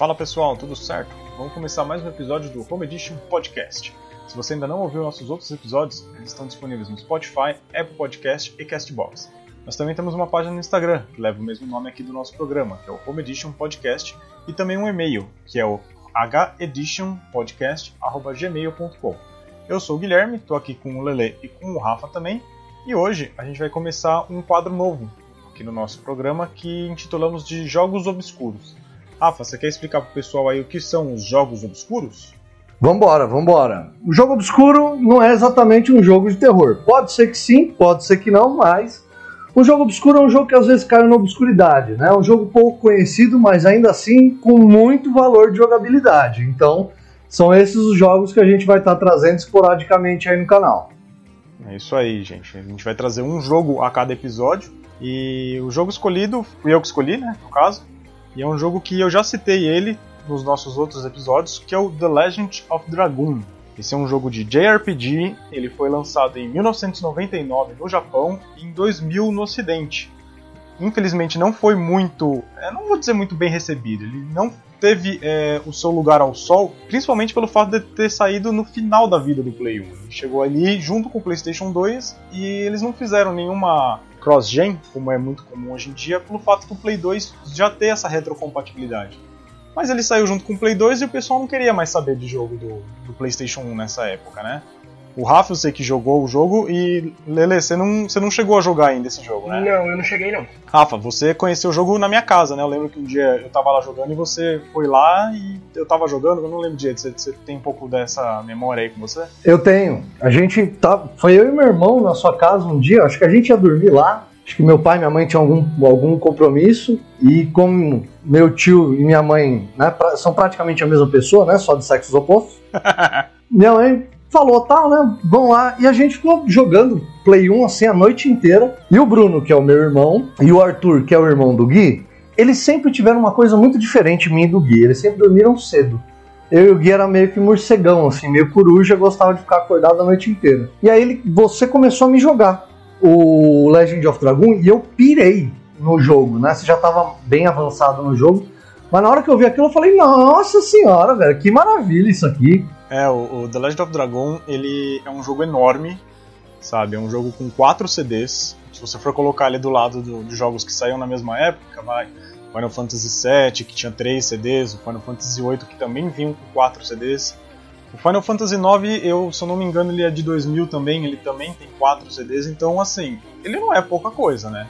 Fala pessoal, tudo certo? Vamos começar mais um episódio do Home Edition Podcast. Se você ainda não ouviu nossos outros episódios, eles estão disponíveis no Spotify, Apple Podcast e Castbox. Nós também temos uma página no Instagram, que leva o mesmo nome aqui do nosso programa, que é o Home Edition Podcast, e também um e-mail, que é o heditionpodcast.gmail.com. Eu sou o Guilherme, estou aqui com o Lele e com o Rafa também, e hoje a gente vai começar um quadro novo aqui no nosso programa que intitulamos de Jogos Obscuros. Rafa, você quer explicar pro pessoal aí o que são os jogos obscuros? Vambora, vambora. O jogo obscuro não é exatamente um jogo de terror. Pode ser que sim, pode ser que não, mas o jogo obscuro é um jogo que às vezes cai na obscuridade, né? É um jogo pouco conhecido, mas ainda assim com muito valor de jogabilidade. Então, são esses os jogos que a gente vai estar tá trazendo esporadicamente aí no canal. É isso aí, gente. A gente vai trazer um jogo a cada episódio. E o jogo escolhido, fui eu que escolhi, né? No caso. E é um jogo que eu já citei ele nos nossos outros episódios, que é o The Legend of Dragoon. Esse é um jogo de JRPG, ele foi lançado em 1999 no Japão e em 2000 no Ocidente. Infelizmente não foi muito, é, não vou dizer muito bem recebido, ele não teve é, o seu lugar ao sol, principalmente pelo fato de ter saído no final da vida do Play 1. Ele chegou ali junto com o PlayStation 2 e eles não fizeram nenhuma cross-gen, como é muito comum hoje em dia, pelo fato do Play 2 já ter essa retrocompatibilidade. Mas ele saiu junto com o Play 2 e o pessoal não queria mais saber de jogo do, do PlayStation 1 nessa época, né? O Rafa, eu sei que jogou o jogo e Lele, você não, você não chegou a jogar ainda esse jogo, né? Não, eu não cheguei não. Rafa, você conheceu o jogo na minha casa, né? Eu lembro que um dia eu tava lá jogando e você foi lá e eu tava jogando, eu não lembro direito. Você, você tem um pouco dessa memória aí com você? Eu tenho. A gente tá. Foi eu e meu irmão na sua casa um dia, acho que a gente ia dormir lá. Acho que meu pai e minha mãe tinham algum, algum compromisso e como meu tio e minha mãe né, são praticamente a mesma pessoa, né? Só de sexos opostos. minha mãe falou, tal, né? Vão lá. E a gente ficou jogando Play 1 assim a noite inteira. E o Bruno, que é o meu irmão, e o Arthur, que é o irmão do Gui, eles sempre tiveram uma coisa muito diferente mim e do Gui. Eles sempre dormiram cedo. Eu e o Gui era meio que morcegão, assim, meio coruja, gostava de ficar acordado a noite inteira. E aí ele, você começou a me jogar o Legend of Dragon e eu pirei no jogo, né? Você já tava bem avançado no jogo. Mas na hora que eu vi aquilo, eu falei, nossa senhora, velho, que maravilha isso aqui. É, o, o, The Legend of Dragon, ele é um jogo enorme, sabe? É um jogo com quatro CDs. Se você for colocar ali do lado do, dos jogos que saíram na mesma época, vai Final Fantasy VII, que tinha três CDs, o Final Fantasy VIII, que também vinha com quatro CDs. O Final Fantasy IX, eu, se eu não me engano, ele é de 2000 também, ele também tem quatro CDs, então assim, ele não é pouca coisa, né?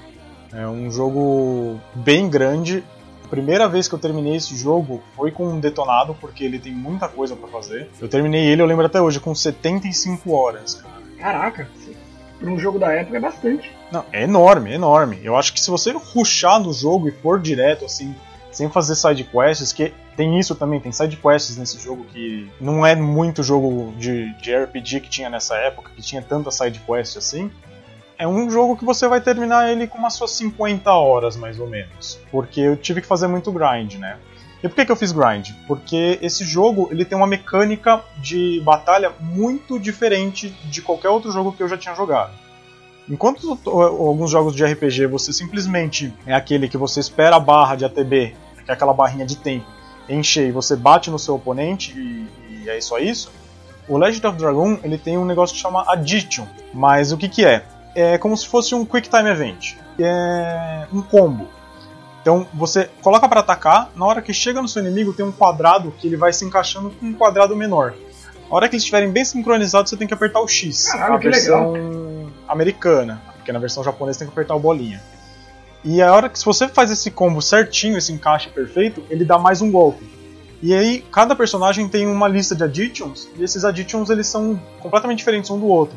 É um jogo bem grande, primeira vez que eu terminei esse jogo foi com um detonado, porque ele tem muita coisa para fazer. Eu terminei ele, eu lembro até hoje, com 75 horas, cara. Caraca, para um jogo da época é bastante. Não, é enorme, é enorme. Eu acho que se você ruxar no jogo e for direto, assim, sem fazer side quests, que tem isso também, tem side quests nesse jogo que não é muito jogo de, de RPG que tinha nessa época, que tinha tanta side quest assim é um jogo que você vai terminar ele com umas suas 50 horas, mais ou menos. Porque eu tive que fazer muito grind, né? E por que, que eu fiz grind? Porque esse jogo ele tem uma mecânica de batalha muito diferente de qualquer outro jogo que eu já tinha jogado. Enquanto alguns jogos de RPG você simplesmente é aquele que você espera a barra de ATB, que é aquela barrinha de tempo, encher e você bate no seu oponente e, e é só isso, o Legend of Dragon ele tem um negócio que chama Addition. Mas o que, que é? É como se fosse um Quick Time Event. É um combo. Então você coloca para atacar, na hora que chega no seu inimigo tem um quadrado que ele vai se encaixando com um quadrado menor. Na hora que eles estiverem bem sincronizados, você tem que apertar o X. Caralho, a versão legal. americana, porque na versão japonesa tem que apertar o bolinha. E a hora que se você faz esse combo certinho, esse encaixe perfeito, ele dá mais um golpe. E aí cada personagem tem uma lista de additions e esses additions eles são completamente diferentes um do outro.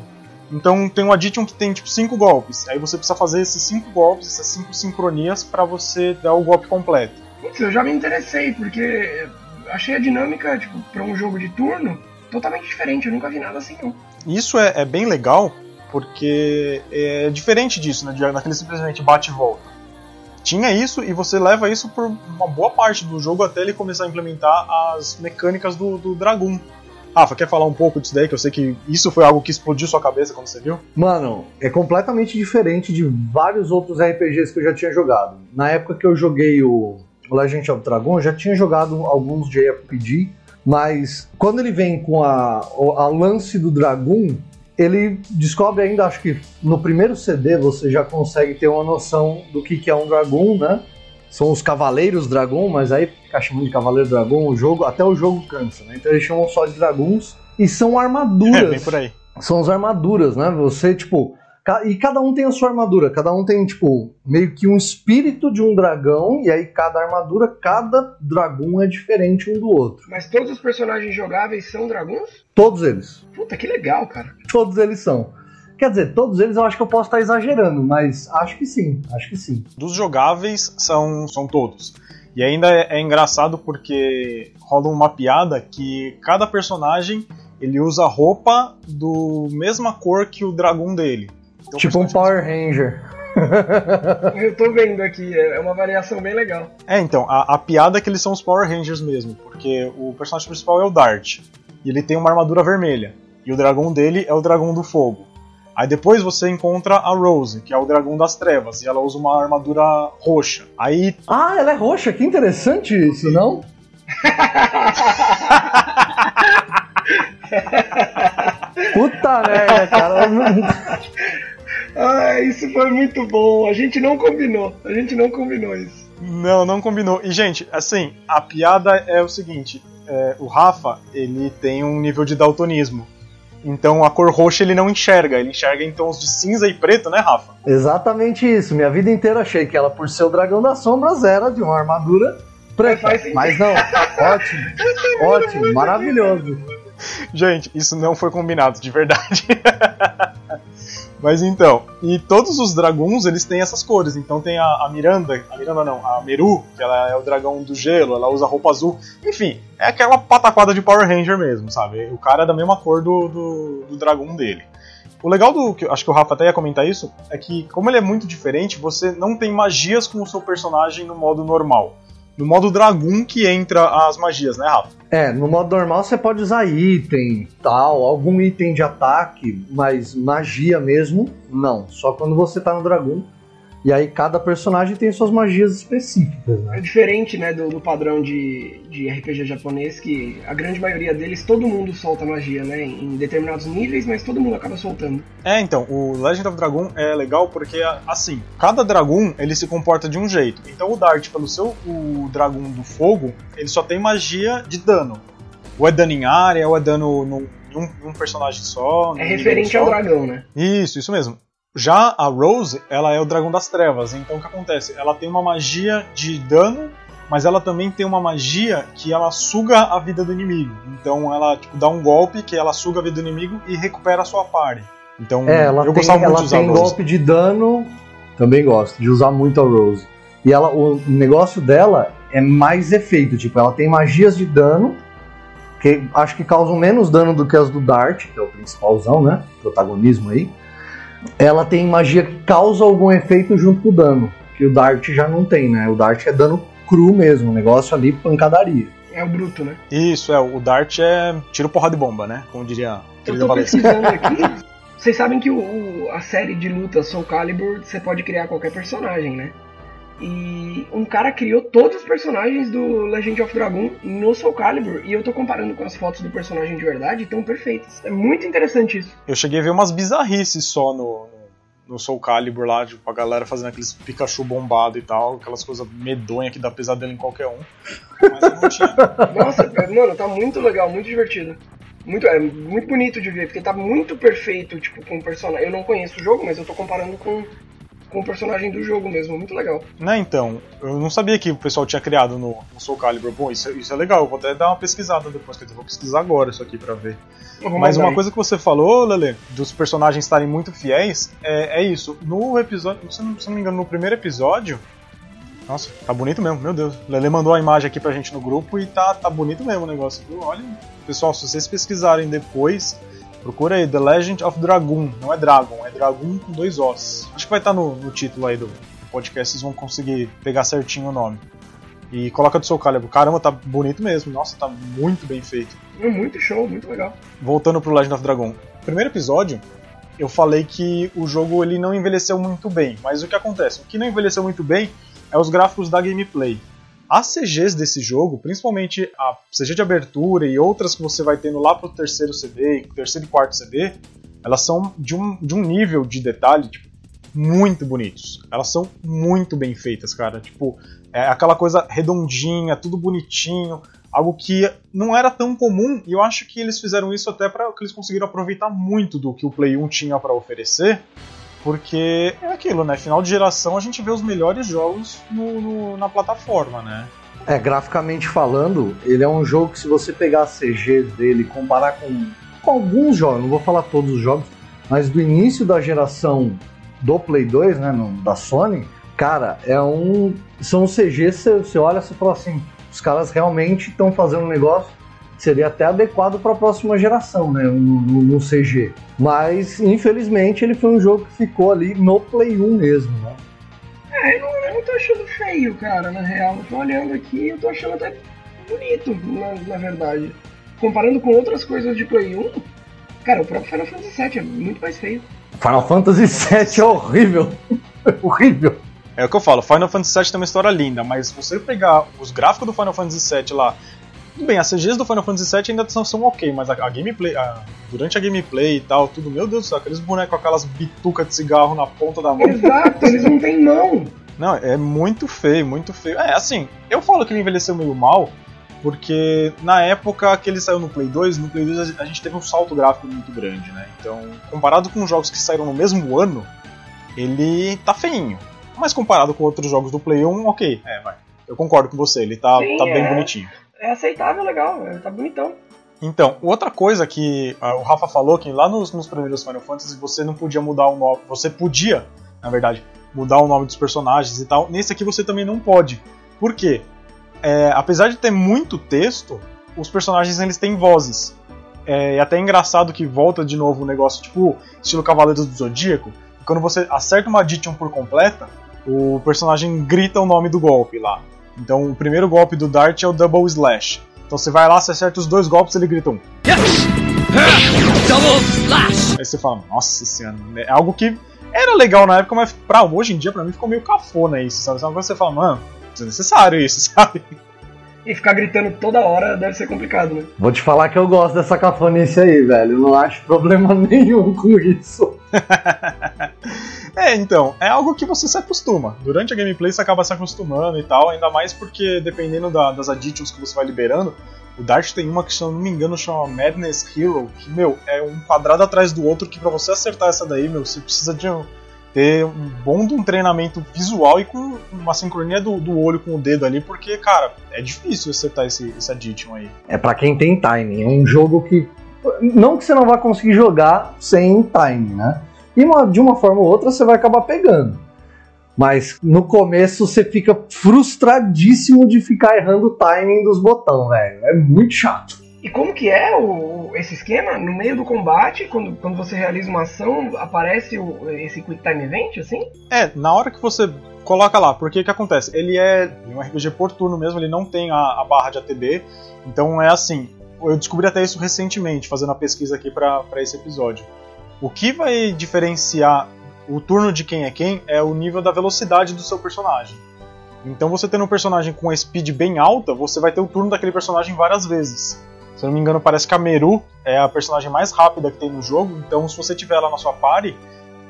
Então tem um Addition que tem tipo cinco golpes. Aí você precisa fazer esses cinco golpes, essas cinco sincronias para você dar o golpe completo. Putz, eu já me interessei, porque achei a dinâmica, tipo, para um jogo de turno totalmente diferente. Eu nunca vi nada assim não. Isso é, é bem legal, porque é diferente disso, né? Daquele simplesmente bate e volta. Tinha isso e você leva isso por uma boa parte do jogo até ele começar a implementar as mecânicas do, do Dragoon Rafa, quer falar um pouco disso daí? Que eu sei que isso foi algo que explodiu sua cabeça quando você viu. Mano, é completamente diferente de vários outros RPGs que eu já tinha jogado. Na época que eu joguei o Legend of Dragon, eu já tinha jogado alguns JRPG, mas quando ele vem com a, a lance do Dragon, ele descobre ainda, acho que no primeiro CD você já consegue ter uma noção do que, que é um Dragon, né? São os Cavaleiros Dragon, mas aí fica chamando de Cavaleiro Dragon o jogo, até o jogo cansa, né? Então eles chamam só de Dragons e são armaduras. É, bem por aí. São as armaduras, né? Você, tipo, e cada um tem a sua armadura, cada um tem, tipo, meio que um espírito de um dragão, e aí cada armadura, cada dragão é diferente um do outro. Mas todos os personagens jogáveis são dragões? Todos eles. Puta, que legal, cara. Todos eles são. Quer dizer, todos eles eu acho que eu posso estar exagerando, mas acho que sim, acho que sim. Dos jogáveis são, são todos. E ainda é, é engraçado porque rola uma piada que cada personagem ele usa roupa do mesma cor que o dragão dele. Então, tipo um Power Ranger. Eu tô vendo aqui, é uma variação bem legal. É, então, a, a, piada é que eles são os Power Rangers mesmo, porque o personagem principal é o Dart, e ele tem uma armadura vermelha, e o dragão dele é o dragão do fogo. Aí depois você encontra a Rose, que é o dragão das trevas, e ela usa uma armadura roxa. Aí. Ah, ela é roxa, que interessante isso, não? Puta merda, cara. Ah, isso foi muito bom. A gente não combinou. A gente não combinou isso. Não, não combinou. E, gente, assim, a piada é o seguinte: é, o Rafa, ele tem um nível de daltonismo. Então a cor roxa ele não enxerga, ele enxerga em tons de cinza e preto, né, Rafa? Exatamente isso. Minha vida inteira achei que ela, por ser o dragão das sombras, era de uma armadura preta. Mas não, ótimo, ótimo, maravilhoso. Gente, isso não foi combinado, de verdade. Mas então, e todos os dragões eles têm essas cores. Então tem a, a, Miranda, a Miranda não, a Meru, que ela é o dragão do gelo, ela usa roupa azul. Enfim, é aquela pataquada de Power Ranger mesmo, sabe? O cara é da mesma cor do, do, do dragão dele. O legal do que acho que o Rafa até ia comentar isso é que, como ele é muito diferente, você não tem magias com o seu personagem no modo normal no modo Dragoon que entra as magias, né, Rafa? É, no modo normal você pode usar item, tal, algum item de ataque, mas magia mesmo, não. Só quando você tá no Dragoon e aí cada personagem tem suas magias específicas, né? É diferente, né, do, do, padrão de, de RPG japonês, que a grande maioria deles, todo mundo solta magia, né? Em determinados níveis, mas todo mundo acaba soltando. É, então, o Legend of Dragon é legal porque, assim, cada dragão, ele se comporta de um jeito. Então o Dart, pelo seu o dragão do fogo, ele só tem magia de dano. Ou é dano em área, ou é dano num, num, personagem só. É referente ao dragão, né? Isso, isso mesmo. Já a Rose, ela é o dragão das trevas. Então o que acontece? Ela tem uma magia de dano, mas ela também tem uma magia que ela suga a vida do inimigo. Então ela tipo, dá um golpe que ela suga a vida do inimigo e recupera a sua party. Então é, ela eu tem, gostava muito de usar tem a Rose. golpe de dano, também gosto de usar muito a Rose. E ela, o negócio dela é mais efeito, tipo, ela tem magias de dano que acho que causam menos dano do que as do Dart, que é o principalzão, né? Protagonismo aí ela tem magia que causa algum efeito junto com o dano, que o Dart já não tem, né? O Dart é dano cru mesmo, o negócio ali pancadaria. É o bruto, né? Isso, é. O Dart é tiro porra de bomba, né? Como diria Eu tô pesquisando aqui. Vocês sabem que o, o, a série de luta Soul Calibur você pode criar qualquer personagem, né? E um cara criou todos os personagens do Legend of Dragon no Soul Calibur. E eu tô comparando com as fotos do personagem de verdade, estão perfeitas. É muito interessante isso. Eu cheguei a ver umas bizarrices só no, no Soul Calibur lá, tipo, a galera fazendo aqueles Pikachu bombado e tal, aquelas coisas medonhas que dá pesadelo em qualquer um. Mas eu não tinha. Nossa, mano, tá muito legal, muito divertido. Muito, é muito bonito de ver, porque tá muito perfeito, tipo, com o personagem. Eu não conheço o jogo, mas eu tô comparando com com o personagem do jogo mesmo, muito legal. Né, então, eu não sabia que o pessoal tinha criado no, no Soul Calibur. Bom, isso, isso é legal, eu vou até dar uma pesquisada depois, que eu vou pesquisar agora isso aqui pra ver. Mas uma coisa que você falou, Lele, dos personagens estarem muito fiéis, é, é isso. No episódio, se não, se não me engano, no primeiro episódio, nossa, tá bonito mesmo, meu Deus. Lele mandou a imagem aqui pra gente no grupo e tá, tá bonito mesmo o negócio. Olha, pessoal, se vocês pesquisarem depois, Procura aí The Legend of Dragoon. Não é Dragon, é Dragoon com dois Os. Acho que vai estar no, no título aí do podcast, vocês vão conseguir pegar certinho o nome. E coloca do seu Calibur. Caramba, tá bonito mesmo. Nossa, tá muito bem feito. É muito show, muito legal. Voltando pro Legend of Dragon. Primeiro episódio, eu falei que o jogo ele não envelheceu muito bem. Mas o que acontece? O que não envelheceu muito bem é os gráficos da gameplay. As CGs desse jogo, principalmente a CG de abertura e outras que você vai tendo lá pro terceiro CD, terceiro e quarto CD, elas são de um, de um nível de detalhe tipo, muito bonitos. Elas são muito bem feitas, cara. Tipo, é aquela coisa redondinha, tudo bonitinho, algo que não era tão comum, e eu acho que eles fizeram isso até para que eles conseguiram aproveitar muito do que o Play 1 tinha para oferecer, porque é aquilo, né? Final de geração a gente vê os melhores jogos no, no, na plataforma, né? É, graficamente falando, ele é um jogo que se você pegar a CG dele comparar com, com alguns jogos, não vou falar todos os jogos, mas do início da geração do Play 2, né, no, da Sony, cara, é um. São CGs, você olha e fala assim, os caras realmente estão fazendo um negócio seria até adequado para a próxima geração, né? No, no, no, CG. Mas, infelizmente, ele foi um jogo que ficou ali no Play 1 mesmo, né? É, eu não, eu não tô achando feio, cara, na real. Eu tô olhando aqui eu tô achando até bonito, na, na verdade. Comparando com outras coisas de Play 1, cara, o próprio Final Fantasy VII é muito mais feio. Final Fantasy VII é horrível. horrível. É o que eu falo, Final Fantasy VII tem uma história linda, mas se você pegar os gráficos do Final Fantasy VII lá tudo bem, as CGs do Final Fantasy VII ainda são, são ok, mas a, a gameplay, a, durante a gameplay e tal, tudo, meu Deus do céu, aqueles bonecos com aquelas bitucas de cigarro na ponta da mão. Exato, eles não têm mão. Não, é muito feio, muito feio. É, assim, eu falo que ele envelheceu meio mal, porque na época que ele saiu no Play 2, no Play 2 a gente teve um salto gráfico muito grande, né? Então, comparado com jogos que saíram no mesmo ano, ele tá feinho. Mas comparado com outros jogos do Play 1, ok, é, vai. Eu concordo com você, ele tá, Sim, tá bem é. bonitinho é aceitável, legal, é, tá bonitão. Então, outra coisa que o Rafa falou que lá nos, nos, primeiros Final Fantasy você não podia mudar o nome. Você podia, na verdade, mudar o nome dos personagens e tal. Nesse aqui você também não pode. Por quê? É, apesar de ter muito texto, os personagens eles têm vozes. É, é até engraçado que volta de novo o um negócio tipo estilo Cavaleiros do Zodíaco. Quando você acerta uma Addition por completa, o personagem grita o nome do golpe lá. Então o primeiro golpe do Dart é o Double Slash. Então você vai lá, você acerta os dois golpes ele grita um. Double Slash! Aí você fala, nossa senhora, é algo que era legal na época, mas pra hoje em dia pra mim ficou meio cafona isso, sabe? Uma coisa que você fala, mano, é necessário isso, sabe? E ficar gritando toda hora deve ser complicado, né? Vou te falar que eu gosto dessa cafonice aí, velho. Eu não acho problema nenhum com isso. É, então, é algo que você se acostuma. Durante a gameplay você acaba se acostumando e tal, ainda mais porque dependendo da, das additions que você vai liberando, o Dart tem uma que, se eu não me engano, chama Madness Hero, que, meu, é um quadrado atrás do outro que para você acertar essa daí, meu, você precisa de um, ter um bom de um treinamento visual e com uma sincronia do, do olho com o dedo ali, porque, cara, é difícil acertar esse, esse addition aí. É para quem tem timing, é um jogo que. Não que você não vai conseguir jogar sem timing, né? E uma, de uma forma ou outra você vai acabar pegando. Mas no começo você fica frustradíssimo de ficar errando o timing dos botões, velho. É muito chato. E como que é o, esse esquema? No meio do combate, quando, quando você realiza uma ação, aparece o, esse Quick Time Event, assim? É, na hora que você coloca lá, porque o que acontece? Ele é um RPG por turno mesmo, ele não tem a, a barra de ATB, então é assim, eu descobri até isso recentemente, fazendo a pesquisa aqui para esse episódio. O que vai diferenciar o turno de quem é quem é o nível da velocidade do seu personagem. Então você tendo um personagem com speed bem alta, você vai ter o turno daquele personagem várias vezes. Se eu não me engano, parece que a Meru é a personagem mais rápida que tem no jogo, então se você tiver ela na sua party,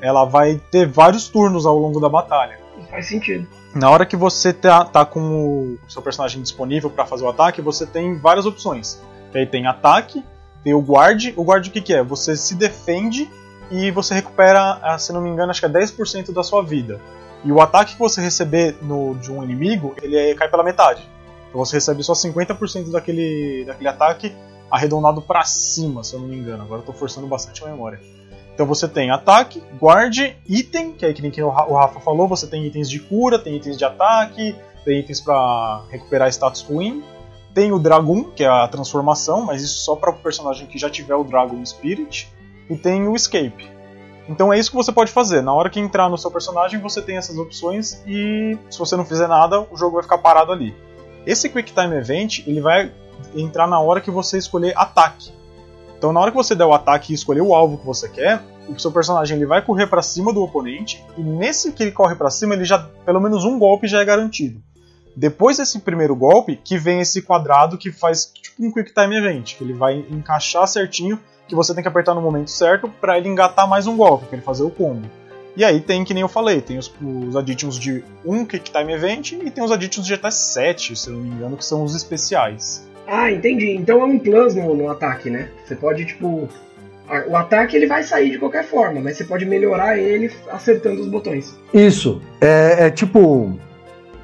ela vai ter vários turnos ao longo da batalha. Faz sentido. Na hora que você tá, tá com o seu personagem disponível para fazer o ataque, você tem várias opções. aí tem ataque, tem o guard. O guard o que, que é? Você se defende e você recupera, ah, se não me engano, acho que é 10% da sua vida. E o ataque que você receber no, de um inimigo, ele é, cai pela metade. Então você recebe só 50% daquele, daquele ataque arredondado para cima, se eu não me engano. Agora eu tô forçando bastante a memória. Então você tem ataque, guard, item, que é que nem que o Rafa falou, você tem itens de cura, tem itens de ataque, tem itens para recuperar status ruim. Tem o Dragon, que é a transformação, mas isso só para o personagem que já tiver o Dragon Spirit e tem o escape. Então é isso que você pode fazer. Na hora que entrar no seu personagem, você tem essas opções e se você não fizer nada, o jogo vai ficar parado ali. Esse Quick Time Event, ele vai entrar na hora que você escolher ataque. Então na hora que você der o ataque e escolher o alvo que você quer, o seu personagem ele vai correr para cima do oponente e nesse que ele corre para cima, ele já pelo menos um golpe já é garantido. Depois desse primeiro golpe, que vem esse quadrado que faz tipo um Quick Time Event, que ele vai encaixar certinho, que você tem que apertar no momento certo para ele engatar mais um golpe, para ele fazer o combo. E aí tem, que nem eu falei, tem os, os additions de um Quick Time Event e tem os additions de até 7, se eu não me engano, que são os especiais. Ah, entendi. Então é um plus no, no ataque, né? Você pode, tipo. O ataque ele vai sair de qualquer forma, mas você pode melhorar ele acertando os botões. Isso. É, é tipo.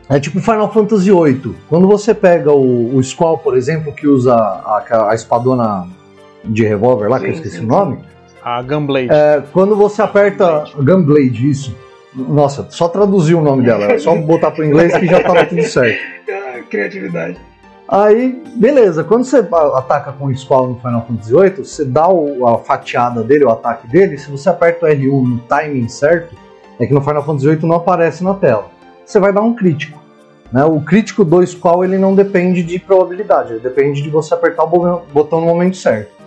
É tipo Final Fantasy VIII. Quando você pega o, o Squall, por exemplo, que usa a, a espadona de revólver lá, sim, que eu esqueci sim, o nome. A Gunblade. É, quando você aperta. Gunblade, isso. Nossa, só traduzir o nome dela. É só botar pro inglês que já tava tudo certo. Criatividade. Aí, beleza, quando você ataca com o Squall no Final Fantasy VIII, você dá o, a fatiada dele, o ataque dele, se você aperta o R1 no timing certo, é que no Final Fantasy VIII não aparece na tela. Você vai dar um crítico. Né? O crítico do Squall ele não depende de probabilidade, ele depende de você apertar o botão no momento certo.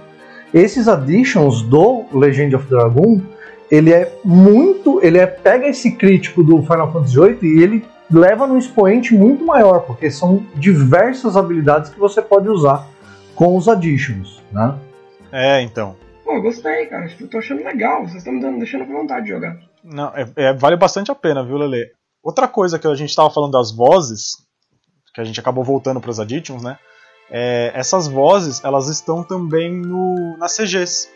Esses additions do Legend of Dragon, ele é muito, ele é pega esse crítico do Final Fantasy VIII e ele leva num expoente muito maior, porque são diversas habilidades que você pode usar com os additions, né? É, então. Pô, gostei, cara. Eu tô achando legal. Vocês estão me dando, deixando com vontade de jogar. Não, é, é, vale bastante a pena, viu, Lele? Outra coisa que a gente estava falando das vozes, que a gente acabou voltando para os additions, né? É, essas vozes, elas estão também no, nas CGs.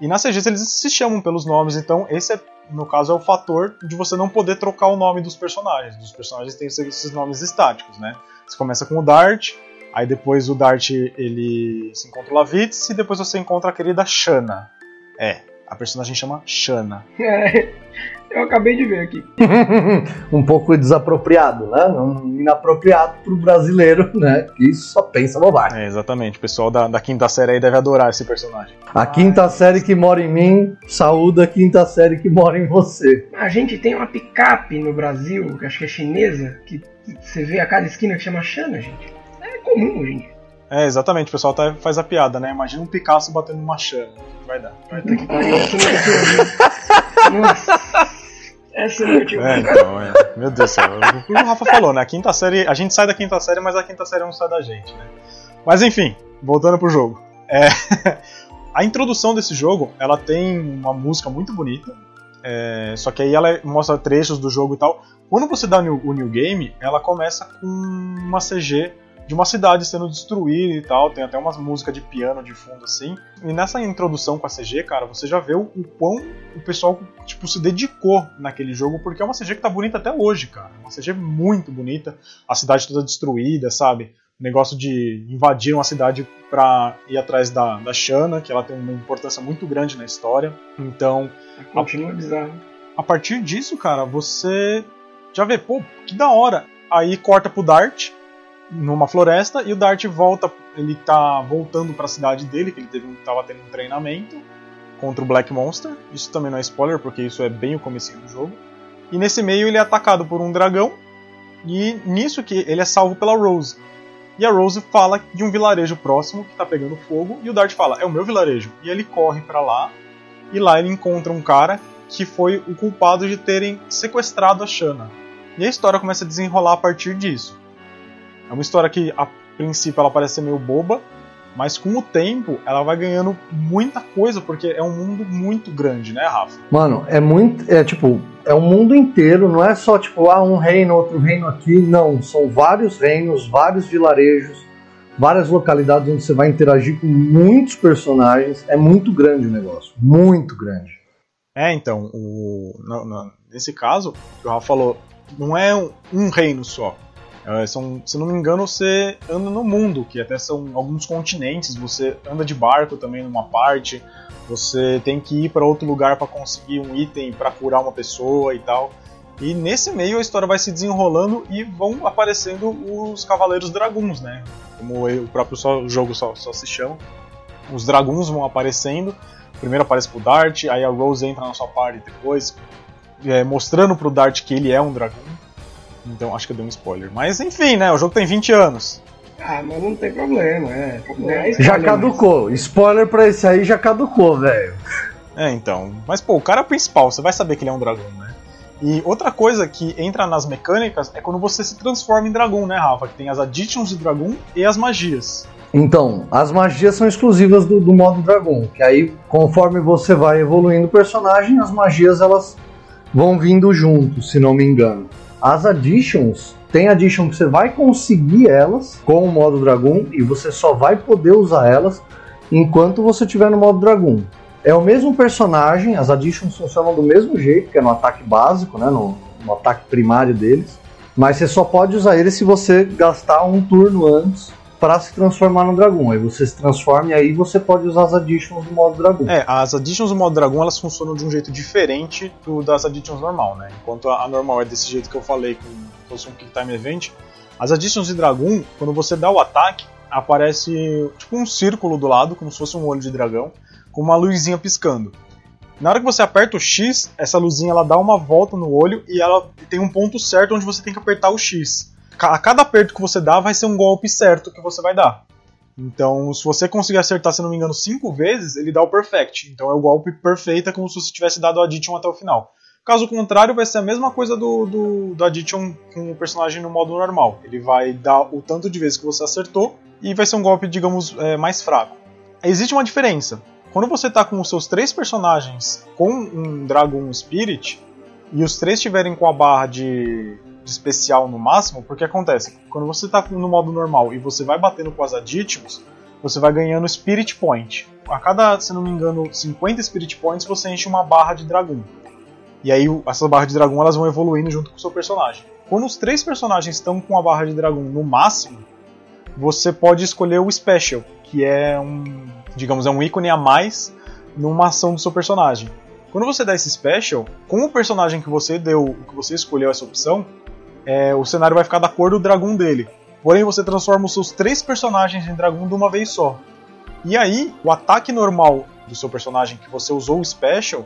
E nas CGs eles se chamam pelos nomes, então esse é, no caso é o fator de você não poder trocar o nome dos personagens. Os personagens têm esses nomes estáticos, né? Você começa com o Dart, aí depois o Dart ele se encontra o Lavitz e depois você encontra a querida Shanna. É, a personagem chama Shanna. É, eu acabei de ver aqui. um pouco desapropriado, né? Inapropriado pro brasileiro, né? Que só pensa bobagem. É, exatamente. O pessoal da, da quinta série aí deve adorar esse personagem. A quinta série que mora em mim, saúda a quinta série que mora em você. A gente tem uma picape no Brasil, que acho que é chinesa, que você vê a cada esquina que chama Xana, gente. É comum, gente. É, exatamente, o pessoal tá, faz a piada, né? Imagina um Picasso batendo uma chama. Que vai dar? Puta que pariu, Nossa. Essa é tipo. É, então, é. Meu Deus do céu. O o Rafa falou, né? A quinta série. A gente sai da quinta série, mas a quinta série não sai da gente, né? Mas enfim, voltando pro jogo. É, a introdução desse jogo, ela tem uma música muito bonita. É, só que aí ela mostra trechos do jogo e tal. Quando você dá o new, o new game, ela começa com uma CG de uma cidade sendo destruída e tal. Tem até umas músicas de piano de fundo assim. E nessa introdução com a CG, cara, você já vê o, o quão o pessoal tipo se dedicou naquele jogo, porque é uma CG que tá bonita até hoje, cara. Uma CG muito bonita, a cidade toda destruída, sabe? O negócio de invadir uma cidade pra ir atrás da, da Shanna, que ela tem uma importância muito grande na história. Então. Continua a, bizarro. A partir disso, cara, você já vê, pô, que da hora. Aí corta pro Dart, numa floresta e o Dart volta, ele tá voltando para a cidade dele, que ele teve, tava tendo um treinamento contra o Black Monster. Isso também não é spoiler, porque isso é bem o começo do jogo. E nesse meio ele é atacado por um dragão e nisso que ele é salvo pela Rose. E a Rose fala de um vilarejo próximo que tá pegando fogo e o Dart fala: "É o meu vilarejo". E ele corre para lá e lá ele encontra um cara que foi o culpado de terem sequestrado a Shanna. E a história começa a desenrolar a partir disso. É uma história que, a princípio, ela parece ser meio boba, mas com o tempo ela vai ganhando muita coisa, porque é um mundo muito grande, né, Rafa? Mano, é muito. É tipo, é um mundo inteiro, não é só tipo, ah, um reino, outro reino aqui. Não, são vários reinos, vários vilarejos, várias localidades onde você vai interagir com muitos personagens. É muito grande o negócio, muito grande. É, então, o, no, no, nesse caso, o Rafa falou, não é um, um reino só. É, são, se não me engano, você anda no mundo, que até são alguns continentes, você anda de barco também numa parte, você tem que ir para outro lugar para conseguir um item para curar uma pessoa e tal. E nesse meio a história vai se desenrolando e vão aparecendo os Cavaleiros Draguns, né? Como o próprio só, jogo só, só se chama. Os Draguns vão aparecendo. Primeiro aparece pro Dart, aí a Rose entra na sua party depois, é, mostrando pro Dart que ele é um dragão. Então acho que eu dei um spoiler. Mas enfim, né? O jogo tem 20 anos. Ah, mas não tem problema, é. é já caducou. Mas... Spoiler pra esse aí já caducou, velho. É, então. Mas pô, o cara é principal, você vai saber que ele é um dragão, né? E outra coisa que entra nas mecânicas é quando você se transforma em dragão, né, Rafa? Que tem as additions de dragão e as magias. Então, as magias são exclusivas do, do modo dragão, que aí conforme você vai evoluindo o personagem, as magias elas vão vindo junto, se não me engano. As additions, tem addition que você vai conseguir elas com o modo dragão e você só vai poder usar elas enquanto você estiver no modo dragão. É o mesmo personagem, as additions funcionam do mesmo jeito, que é no ataque básico, né, no, no ataque primário deles, mas você só pode usar ele se você gastar um turno antes para se transformar no dragão. Aí você se transforma e aí você pode usar as additions do modo dragão. É, as additions do modo dragão elas funcionam de um jeito diferente do das additions normal, né? Enquanto a, normal é desse jeito que eu falei, com fosse um Kick Time Event, as additions de dragão, quando você dá o ataque, aparece tipo um círculo do lado, como se fosse um olho de dragão, com uma luzinha piscando. Na hora que você aperta o X, essa luzinha ela dá uma volta no olho e ela tem um ponto certo onde você tem que apertar o X a cada aperto que você dá vai ser um golpe certo que você vai dar. Então, se você conseguir acertar, se não me engano, cinco vezes, ele dá o perfect. Então é o golpe perfeito, é como se você tivesse dado o addition até o final. Caso contrário, vai ser a mesma coisa do, do, do addition com o personagem no modo normal. Ele vai dar o tanto de vezes que você acertou e vai ser um golpe, digamos, é, mais fraco. Existe uma diferença. Quando você está com os seus três personagens com um Dragon Spirit e os três estiverem com a barra de de especial no máximo, porque acontece, quando você está no modo normal e você vai batendo com as additions, você vai ganhando Spirit Point. A cada, se não me engano, 50 Spirit Points você enche uma barra de dragão. E aí essas barras de dragão elas vão evoluindo junto com o seu personagem. Quando os três personagens estão com a barra de dragão no máximo, você pode escolher o Special, que é um, digamos, é um ícone a mais numa ação do seu personagem. Quando você dá esse Special, com o personagem que você deu, que você escolheu essa opção, é, o cenário vai ficar da cor do dragão dele. Porém, você transforma os seus três personagens em dragão de uma vez só. E aí, o ataque normal do seu personagem que você usou o special,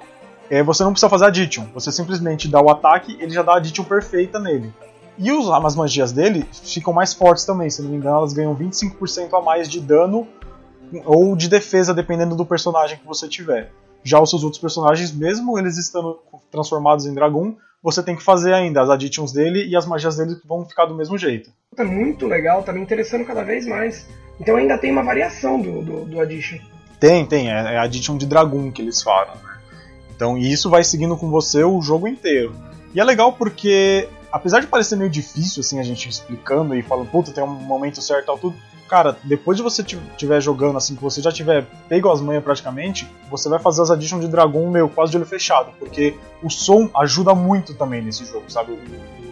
é, você não precisa fazer addition. Você simplesmente dá o ataque, ele já dá a addition perfeita nele. E os, as magias dele ficam mais fortes também, se não me engano, elas ganham 25% a mais de dano ou de defesa, dependendo do personagem que você tiver. Já os seus outros personagens, mesmo eles estando transformados em dragão, você tem que fazer ainda as additions dele e as magias dele vão ficar do mesmo jeito. Tá muito legal, tá me interessando cada vez mais. Então ainda tem uma variação do, do, do addition. Tem, tem, é, é a addition de dragão que eles falam, né? Então, e isso vai seguindo com você o jogo inteiro. E é legal porque, apesar de parecer meio difícil, assim, a gente explicando e falando, puta, tem um momento certo e tal, tudo, cara, depois de você estiver jogando, assim, que você já tiver pego as manhas praticamente, você vai fazer as additions de dragão, meu, quase de olho fechado, porque o som ajuda muito também nesse jogo, sabe?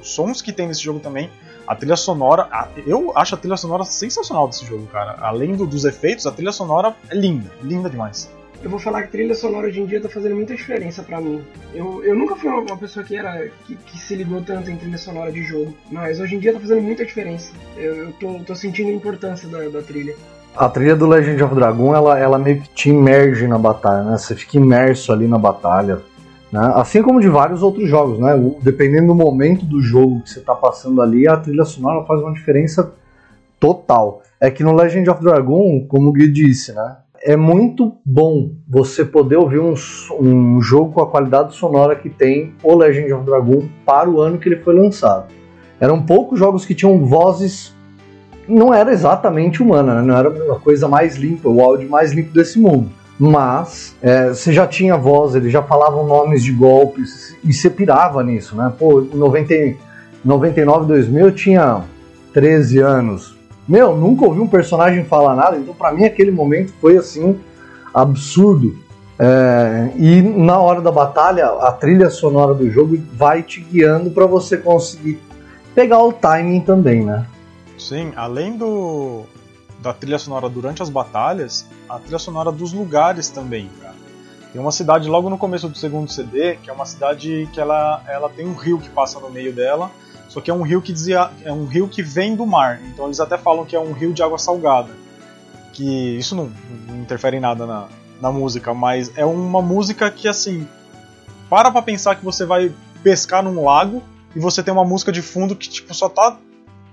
Os sons que tem nesse jogo também, a trilha sonora, eu acho a trilha sonora sensacional desse jogo, cara. Além do, dos efeitos, a trilha sonora é linda, linda demais eu vou falar que trilha sonora hoje em dia tá fazendo muita diferença para mim. Eu, eu nunca fui uma pessoa que era que, que, se ligou tanto em trilha sonora de jogo, mas hoje em dia tá fazendo muita diferença. Eu, eu tô, tô sentindo a importância da, da trilha. A trilha do Legend of Dragon, ela, ela meio que te imerge na batalha, né? Você fica imerso ali na batalha. Né? Assim como de vários outros jogos, né? Dependendo do momento do jogo que você tá passando ali, a trilha sonora faz uma diferença total. É que no Legend of Dragon, como o Gui disse, né? É muito bom você poder ouvir um, um jogo com a qualidade sonora que tem o Legend of Dragon para o ano que ele foi lançado. Eram poucos jogos que tinham vozes. Não era exatamente humana, né? não era a coisa mais limpa, o áudio mais limpo desse mundo. Mas é, você já tinha voz, eles já falavam nomes de golpes e você pirava nisso, né? Pô, em 90, 99, 2000 eu tinha 13 anos, meu, nunca ouvi um personagem falar nada, então para mim aquele momento foi assim absurdo. É, e na hora da batalha, a trilha sonora do jogo vai te guiando para você conseguir pegar o timing também, né? Sim, além do da trilha sonora durante as batalhas, a trilha sonora dos lugares também, cara. Tem uma cidade logo no começo do segundo CD, que é uma cidade que ela, ela tem um rio que passa no meio dela, só que é um rio que dizia, é um rio que vem do mar. Então eles até falam que é um rio de água salgada. Que isso não, não interfere em nada na, na música, mas é uma música que assim, para pra pensar que você vai pescar num lago e você tem uma música de fundo que tipo só tá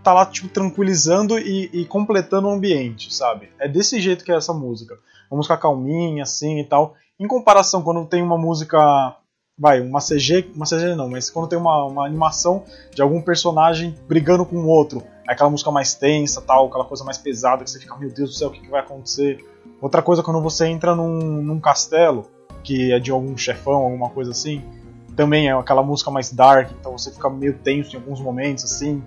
tá lá tipo tranquilizando e, e completando o ambiente, sabe? É desse jeito que é essa música. Uma música calminha assim e tal. Em comparação quando tem uma música vai, uma CG, uma CG não, mas quando tem uma, uma animação de algum personagem brigando com o outro, aquela música mais tensa, tal, aquela coisa mais pesada que você fica, meu Deus do céu, o que, que vai acontecer? Outra coisa quando você entra num, num castelo, que é de algum chefão, alguma coisa assim, também é aquela música mais dark, então você fica meio tenso em alguns momentos, assim.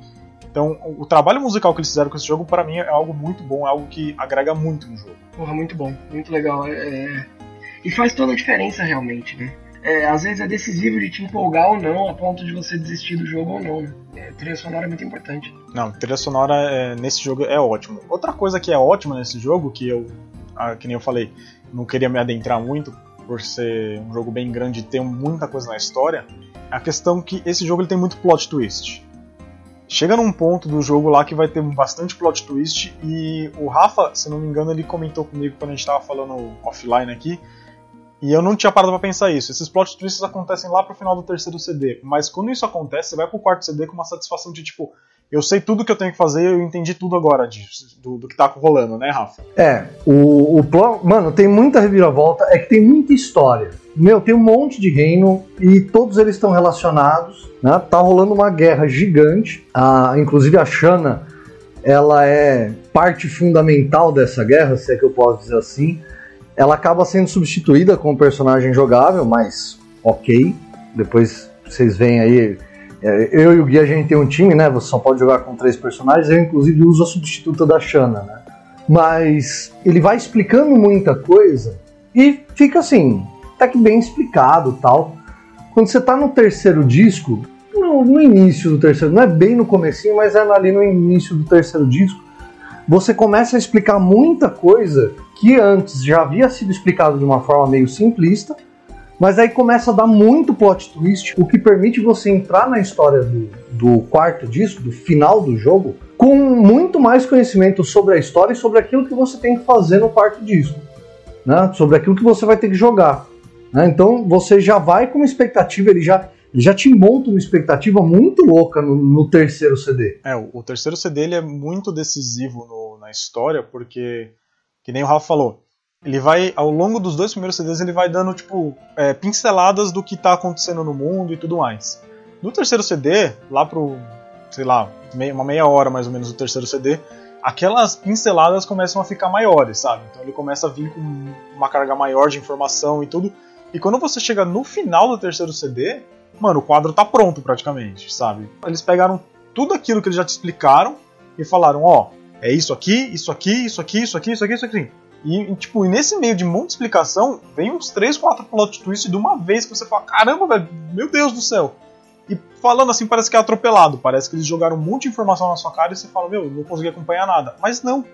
Então, o trabalho musical que eles fizeram com esse jogo, para mim, é algo muito bom, é algo que agrega muito no jogo. Porra, muito bom, muito legal. É... é e faz toda a diferença realmente, né? É, às vezes é decisivo de te empolgar ou não, a ponto de você desistir do jogo ou não. Né? É, trilha sonora é muito importante. Não, trilha sonora é, nesse jogo é ótimo. Outra coisa que é ótima nesse jogo, que eu, ah, que nem eu falei, não queria me adentrar muito, por ser um jogo bem grande e ter muita coisa na história, é a questão que esse jogo ele tem muito plot twist. Chega num ponto do jogo lá que vai ter bastante plot twist e o Rafa, se não me engano, ele comentou comigo quando a gente estava falando offline aqui, e eu não tinha parado pra pensar isso. Esses plot twists acontecem lá pro final do terceiro CD, mas quando isso acontece, você vai pro quarto CD com uma satisfação de tipo, eu sei tudo que eu tenho que fazer, eu entendi tudo agora disso, do, do que tá rolando, né, Rafa? É, o, o plano. Mano, tem muita reviravolta, é que tem muita história. Meu, tem um monte de reino e todos eles estão relacionados. Né? Tá rolando uma guerra gigante. A, inclusive a Shana, ela é parte fundamental dessa guerra, se é que eu posso dizer assim. Ela acaba sendo substituída com um personagem jogável, mas ok. Depois vocês veem aí é, eu e o Gui, a gente tem um time, né? Você só pode jogar com três personagens. Eu, inclusive, uso a substituta da Shana, né? Mas ele vai explicando muita coisa e fica assim, até que bem explicado tal. Quando você tá no terceiro disco, no, no início do terceiro, não é bem no comecinho, mas é ali no início do terceiro disco, você começa a explicar muita coisa que antes já havia sido explicado de uma forma meio simplista, mas aí começa a dar muito plot twist, o que permite você entrar na história do, do quarto disco, do final do jogo, com muito mais conhecimento sobre a história e sobre aquilo que você tem que fazer no quarto disco. Né? Sobre aquilo que você vai ter que jogar. Né? Então você já vai com uma expectativa, ele já, já te monta uma expectativa muito louca no, no terceiro CD. É, o, o, terceiro CD ele é muito decisivo no, na história, porque, que nem o Rafa falou, ele vai, ao longo dos dois primeiros CDs, ele vai dando, tipo, é, pinceladas do que tá acontecendo no mundo e tudo mais. No terceiro CD, lá pro, sei lá, uma meia hora mais ou menos do terceiro CD, aquelas pinceladas começam a ficar maiores, sabe? Então ele começa a vir com uma carga maior de informação e tudo. E quando você chega no final do terceiro CD, mano, o quadro tá pronto praticamente, sabe? Eles pegaram tudo aquilo que eles já te explicaram e falaram, ó, oh, é isso aqui, isso aqui, isso aqui, isso aqui, isso aqui, isso aqui. E, tipo, nesse meio de muita explicação, vem uns 3, 4 plot twists de uma vez que você fala, caramba, velho, meu Deus do céu. E falando assim, parece que é atropelado. Parece que eles jogaram um monte de informação na sua cara e você fala, meu, não consegui acompanhar nada. Mas não.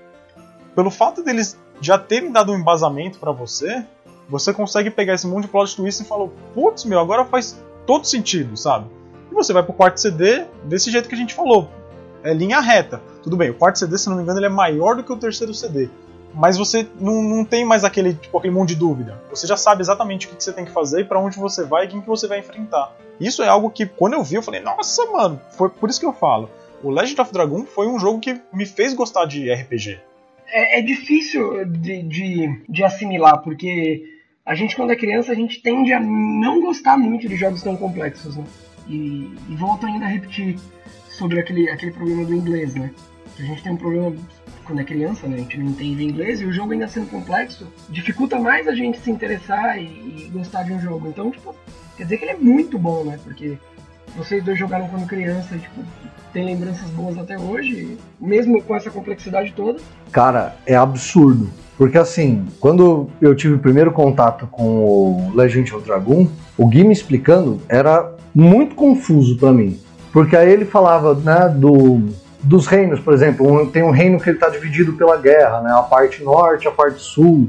Pelo fato deles já terem dado um embasamento para você, você consegue pegar esse monte de plot twist e falar, putz, meu, agora faz todo sentido, sabe? E você vai pro quarto CD desse jeito que a gente falou. É linha reta. Tudo bem, o quarto CD, se não me engano, ele é maior do que o terceiro CD mas você não, não tem mais aquele, tipo, aquele monte de dúvida. Você já sabe exatamente o que, que você tem que fazer e para onde você vai e quem que você vai enfrentar. Isso é algo que, quando eu vi, eu falei, nossa, mano, foi por isso que eu falo. O Legend of Dragon foi um jogo que me fez gostar de RPG. É, é difícil de, de, de assimilar, porque a gente, quando é criança, a gente tende a não gostar muito de jogos tão complexos, né? E, e volto ainda a repetir sobre aquele, aquele problema do inglês, né? A gente tem um problema quando é criança, né? A gente não entende inglês e o jogo ainda sendo complexo dificulta mais a gente se interessar e, e, gostar de um jogo. Então, tipo, quer dizer que ele é muito bom, né? Porque vocês dois jogaram quando criança tipo, tem lembranças boas até hoje, mesmo com essa complexidade toda. Cara, é absurdo. Porque assim, quando eu tive o primeiro contato com o Legend of Dragon, o Gui me explicando era muito confuso para mim. Porque aí ele falava, né, do dos reinos, por exemplo, tem um reino que ele está dividido pela guerra, né? A parte norte, a parte sul.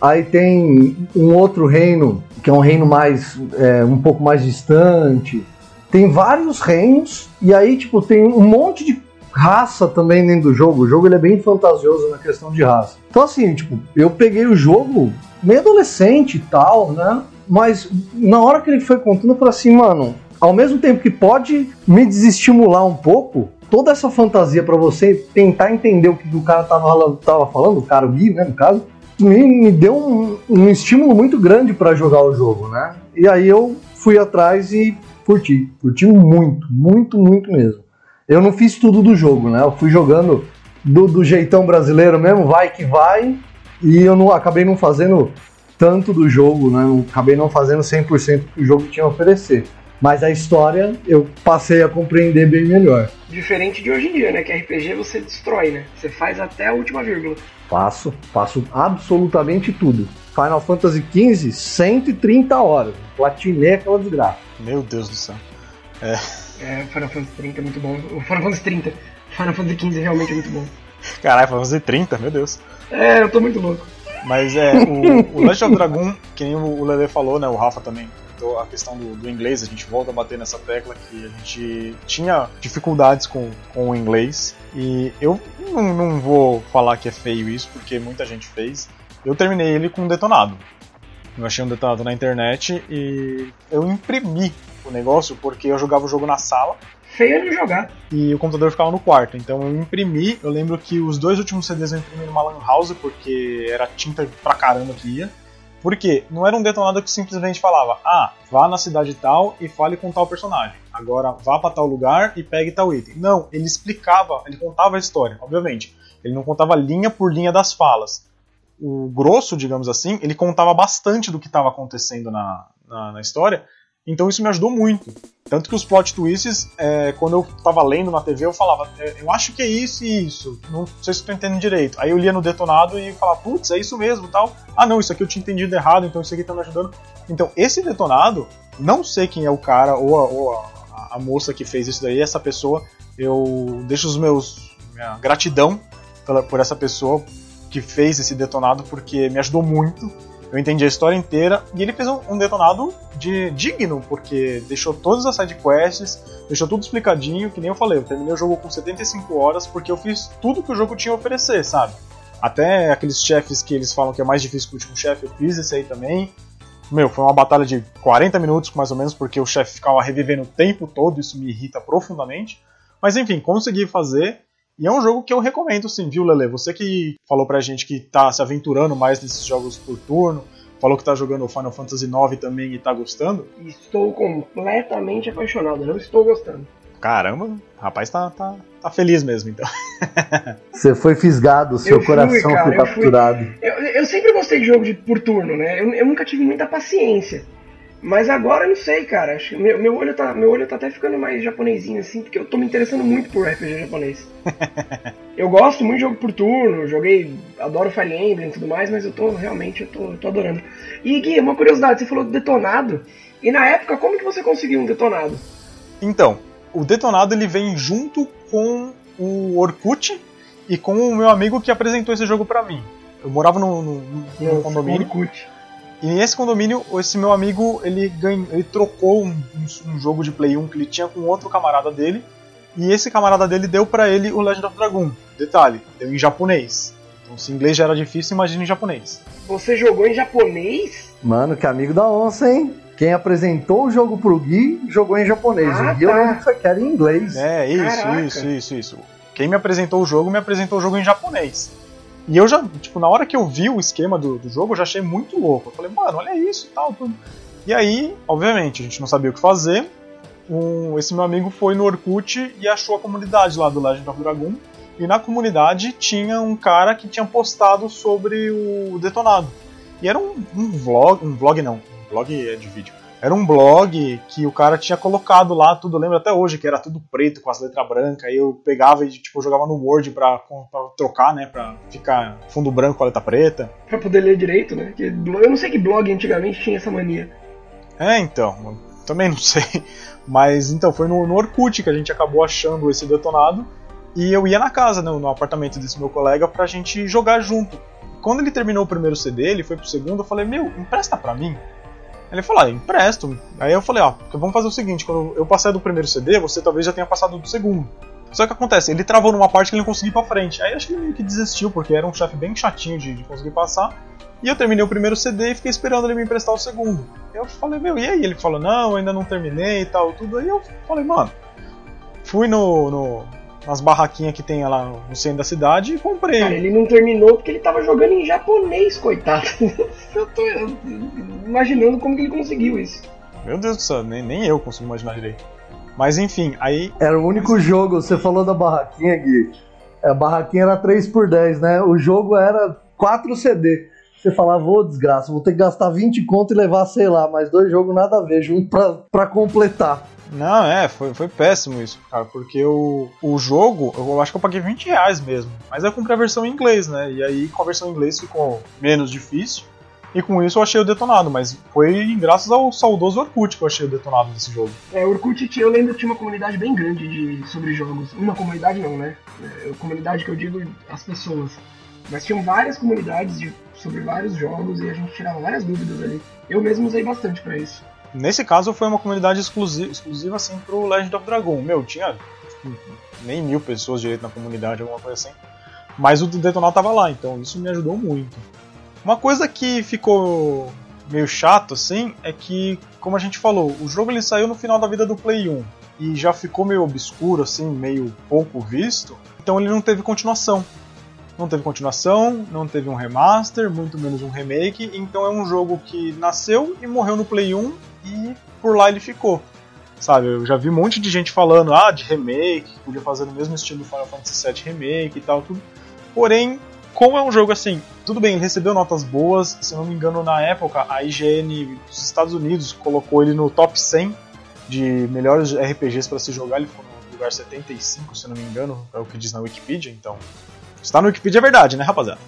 Aí tem um outro reino que é um reino mais é, um pouco mais distante. Tem vários reinos e aí tipo tem um monte de raça também dentro do jogo. O jogo ele é bem fantasioso na questão de raça. Então assim, tipo, eu peguei o jogo meio adolescente e tal, né? Mas na hora que ele foi contando, eu falei assim, mano, ao mesmo tempo que pode me desestimular um pouco, toda essa fantasia para você tentar entender o que o cara tava, tava falando, o cara, o Gui, né, no caso, me, me deu um, um estímulo muito grande para jogar o jogo, né? E aí eu fui atrás e curti. Curti muito, muito, muito mesmo. Eu não fiz tudo do jogo, né? Eu fui jogando do, do jeitão brasileiro mesmo, vai que vai, e eu não acabei não fazendo tanto do jogo, né? Eu acabei não fazendo 100% que o jogo tinha a oferecer. Mas a história eu passei a compreender bem melhor. Diferente de hoje em dia, né? Que RPG você destrói, né? Você faz até a última vírgula. Faço, faço absolutamente tudo. Final Fantasy XV, 130 horas. Platinei aquela desgraça. Meu Deus do céu. É. É, Final Fantasy 30 é muito bom. O Final Fantasy 30. Final Fantasy XV realmente é muito bom. Caralho, Final Fantasy 30, meu Deus. É, eu tô muito louco. Mas é, o, o Legend of Dragon, que nem o Lele falou, né? O Rafa também então, a questão do, do, inglês, a gente volta a bater nessa tecla que a gente tinha dificuldades com, com o inglês. E eu não, não vou falar que é feio isso, porque muita gente fez. Eu terminei ele com um detonado. Eu achei um detonado na internet e eu imprimi o negócio porque eu jogava o jogo na sala. Feio de jogar. E o computador ficava no quarto. Então eu imprimi. Eu lembro que os dois últimos CDs eu imprimi numa Lan House porque era tinta pra caramba que ia. Porque não era um detonado que simplesmente falava, ah, vá na cidade tal e fale com tal personagem. Agora vá para tal lugar e pegue tal item. Não, ele explicava, ele contava a história, obviamente. Ele não contava linha por linha das falas. O grosso, digamos assim, ele contava bastante do que estava acontecendo na, na, na história então isso me ajudou muito. Tanto que os plot twists, é, quando eu tava lendo na TV, eu falava, é, eu acho que é isso e isso. Não sei se tô entendendo direito. Aí eu lia no detonado e falava, putz, é isso mesmo tal. Ah não, isso aqui eu tinha entendido errado, então isso aqui tá me ajudando. Então, esse detonado, não sei quem é o cara ou a, ou a, a moça que fez isso daí, essa pessoa, eu deixo os meus. minha gratidão por essa pessoa que fez esse detonado, porque me ajudou muito eu entendi a história inteira e ele fez um, um detonado de digno, porque deixou todas as sidequests, deixou tudo explicadinho, que nem eu falei, eu terminei o jogo com 75 horas porque eu fiz tudo que o jogo tinha a oferecer, sabe? Até aqueles chefes que eles falam que é mais difícil que o último chefe, eu fiz esse aí também. Meu, foi uma batalha de 40 minutos mais ou menos, porque o chefe ficava revivendo o tempo todo, isso me irrita profundamente. Mas enfim, consegui fazer. E é um jogo que eu recomendo sim, viu, Lele? Você que falou pra gente que tá se aventurando mais nesses jogos por turno, falou que tá jogando Final Fantasy IX também e tá gostando. Estou completamente apaixonado, não estou gostando. Caramba, o rapaz tá, tá, tá feliz mesmo, então. Você foi fisgado, seu fui, coração cara, foi capturado. Eu, eu, eu, sempre gostei de jogo de, por turno, né? Eu, eu nunca tive muita paciência. Mas agora não sei, cara. Acho, meu, meu, olho tá, meu olho tá até ficando mais japonesinho, assim, porque eu tô me interessando muito por RPG japonês. eu gosto muito de jogo por turno, joguei, adoro Fire Emblem e tudo mais, mas eu tô realmente eu tô, tô adorando. E Gui, uma curiosidade, você falou do detonado. E na época, como que você conseguiu um detonado? Então, o detonado ele vem junto com o Orkut e com o meu amigo que apresentou esse jogo para mim. Eu morava no, no, no condomínio. Orkut. E nesse condomínio, esse meu amigo, ele, ganhou, ele trocou um, um, um, jogo de Play 1 que ele tinha com outro camarada dele, e esse camarada dele deu para ele o Legend of Dragon. Detalhe, deu em japonês. Então se inglês já era difícil, imagina em japonês. Você jogou em japonês? Mano, que amigo da onça, hein? Quem apresentou o jogo pro Gui jogou em japonês. Ah, o Gui tá. eu lembro que era em inglês. É, isso, Caraca. isso, isso, isso. Quem me apresentou o jogo, me apresentou o jogo em japonês. E eu já, tipo, na hora que eu vi o esquema do, do jogo, eu já achei muito louco. Eu falei, mano, olha isso e tal, tudo. E aí, obviamente, a gente não sabia o que fazer. Um, esse meu amigo foi no Orkut e achou a comunidade lá do Legend of Dragon. E na comunidade tinha um cara que tinha postado sobre o detonado. E era um, um vlog, um vlog não, um vlog é de vídeo era um blog que o cara tinha colocado lá tudo, eu lembro até hoje, que era tudo preto com as letras brancas, aí eu pegava e tipo, jogava no Word pra, pra trocar, né, pra ficar fundo branco com a letra preta. Pra poder ler direito, né, que, eu não sei que blog antigamente tinha essa mania. É, então, também não sei, mas então, foi no, no Orkut que a gente acabou achando esse detonado, e eu ia na casa, né, no apartamento desse meu colega, pra gente jogar junto. Quando ele terminou o primeiro CD, ele foi pro segundo, eu falei, meu, empresta pra mim. Ele falou, ah, empresto. Aí eu falei, ó, vamos fazer o seguinte, quando eu passei do primeiro CD, você talvez já tenha passado do segundo. Só que acontece, ele travou numa parte que ele não conseguiu ir pra frente. Aí acho que ele meio que desistiu, porque era um chefe bem chatinho de, de, conseguir passar. E eu terminei o primeiro CD e fiquei esperando ele me emprestar o segundo. Eu falei, meu, e aí? Ele falou, não, ainda não terminei e tal, tudo. Aí eu falei, mano, fui no, no nas barraquinhas que tem lá no centro da cidade e comprei. Cara, ele não terminou porque ele tava jogando em japonês, coitado. eu tô imaginando como que ele conseguiu isso. Meu Deus do céu, nem, nem eu consigo imaginar direito. Mas enfim, aí. Era o único jogo, você falou da barraquinha, Gui. A barraquinha era 3 por 10 né? O jogo era 4 CD. Você falava, ô desgraça, vou ter que gastar 20 conto e levar, sei lá, mais dois jogos nada a ver, junto pra, pra completar. Não, é, foi, foi péssimo isso, cara, porque o, o jogo, eu acho que eu paguei 20 reais mesmo, mas eu comprei a versão em inglês, né? E aí com a versão em inglês ficou menos difícil. E com isso eu achei o detonado, mas foi graças ao saudoso Orkut que eu achei o detonado desse jogo. É, o Orkut, eu lembro que tinha uma comunidade bem grande de, sobre jogos. Uma comunidade não, né? É, comunidade que eu digo as pessoas. Mas tinham várias comunidades de, sobre vários jogos e a gente tirava várias dúvidas ali. Eu mesmo usei bastante para isso. Nesse caso foi uma comunidade exclusiva, exclusiva assim pro Legend of Dragon. Meu, tinha nem mil pessoas direito na comunidade, alguma coisa assim. Mas o detonado tava lá, então isso me ajudou muito. Uma coisa que ficou meio chato assim é que, como a gente falou, o jogo ele saiu no final da vida do Play 1 e já ficou meio obscuro assim, meio pouco visto. Então ele não teve continuação. Não teve continuação, não teve um remaster, muito menos um remake. Então é um jogo que nasceu e morreu no Play 1 e por lá ele ficou. Sabe, eu já vi um monte de gente falando ah, de remake, podia fazer no mesmo estilo do Final Fantasy VII Remake e tal, tudo. Porém, como é um jogo assim, tudo bem, ele recebeu notas boas, se não me engano, na época a IGN dos Estados Unidos colocou ele no top 100 de melhores RPGs para se jogar, ele ficou no lugar 75, se não me engano, é o que diz na Wikipedia, então. Está no Wikipedia é verdade, né, rapaziada?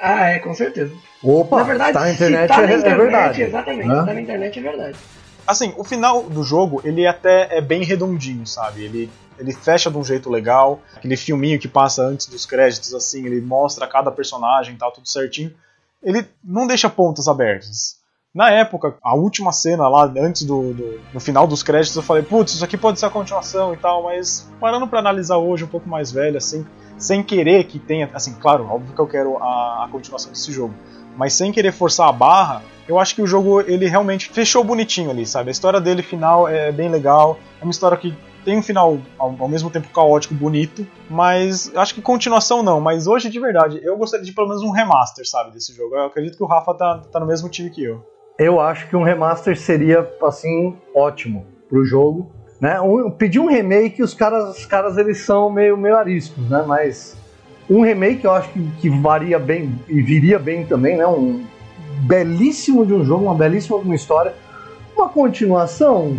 ah, é, com certeza. Opa, na verdade, tá na internet, tá na internet é, é, verdade. Exatamente, Hã? tá na internet é verdade. Assim, o final do jogo, ele até é bem redondinho, sabe? Ele ele fecha de um jeito legal, aquele filminho que passa antes dos créditos, assim, ele mostra cada personagem e tal, tudo certinho. Ele não deixa pontas abertas. Na época, a última cena lá, antes do, do no final dos créditos, eu falei, putz, isso aqui pode ser a continuação e tal, mas parando para analisar hoje, um pouco mais velho, assim, sem querer que tenha, assim, claro, óbvio que eu quero a, a continuação desse jogo, mas sem querer forçar a barra, eu acho que o jogo ele realmente fechou bonitinho ali, sabe? A história dele final é bem legal, é uma história que tem um final ao, ao, mesmo tempo caótico, bonito, mas acho que continuação não. Mas hoje, de verdade, eu gostaria de pelo menos um remaster, sabe, desse jogo. Eu acredito que o Rafa tá, tá no mesmo time que eu. Eu acho que um remaster seria, assim, ótimo pro jogo. Né? Um, pedir um remake, os caras, os caras eles são meio, meio ariscos, né? Mas um remake eu acho que, que varia bem e viria bem também, né? Um belíssimo de um jogo, uma belíssima de uma história. Uma continuação,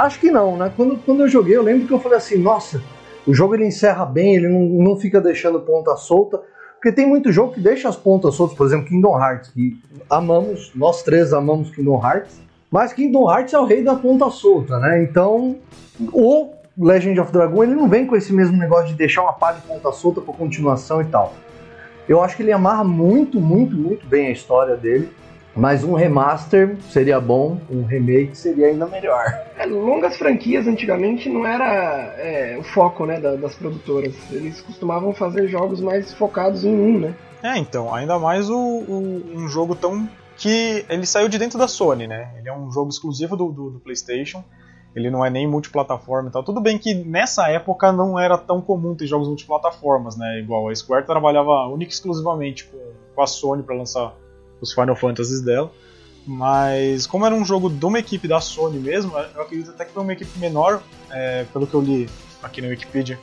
Acho que não, né? Quando, quando eu joguei, eu lembro que eu falei assim, nossa, o jogo ele encerra bem, ele não, não fica deixando ponta solta. Porque tem muito jogo que deixa as pontas soltas, por exemplo, Kingdom Hearts, que amamos, nós três amamos Kingdom Hearts, mas Kingdom Hearts é o rei da ponta solta, né? Então, o Legend of Dragon ele não vem com esse mesmo negócio de deixar uma pá de ponta solta para continuação e tal. Eu acho que ele amarra muito, muito, muito bem a história dele. Mas um remaster seria bom, um remake seria ainda melhor. É, longas franquias antigamente não era é, o foco né, da, das produtoras. Eles costumavam fazer jogos mais focados em um, né? É, então, ainda mais o, o, um jogo tão. que ele saiu de dentro da Sony, né? Ele é um jogo exclusivo do, do, do PlayStation. Ele não é nem multiplataforma e tal. Tudo bem que nessa época não era tão comum ter jogos multiplataformas, né? Igual a Square trabalhava única e exclusivamente com, com a Sony para lançar os Final Fantasies dela. Mas como era um jogo de uma equipe da Sony mesmo, eu acredito até que foi uma equipe menor, é, pelo que eu li aqui na Wikipedia.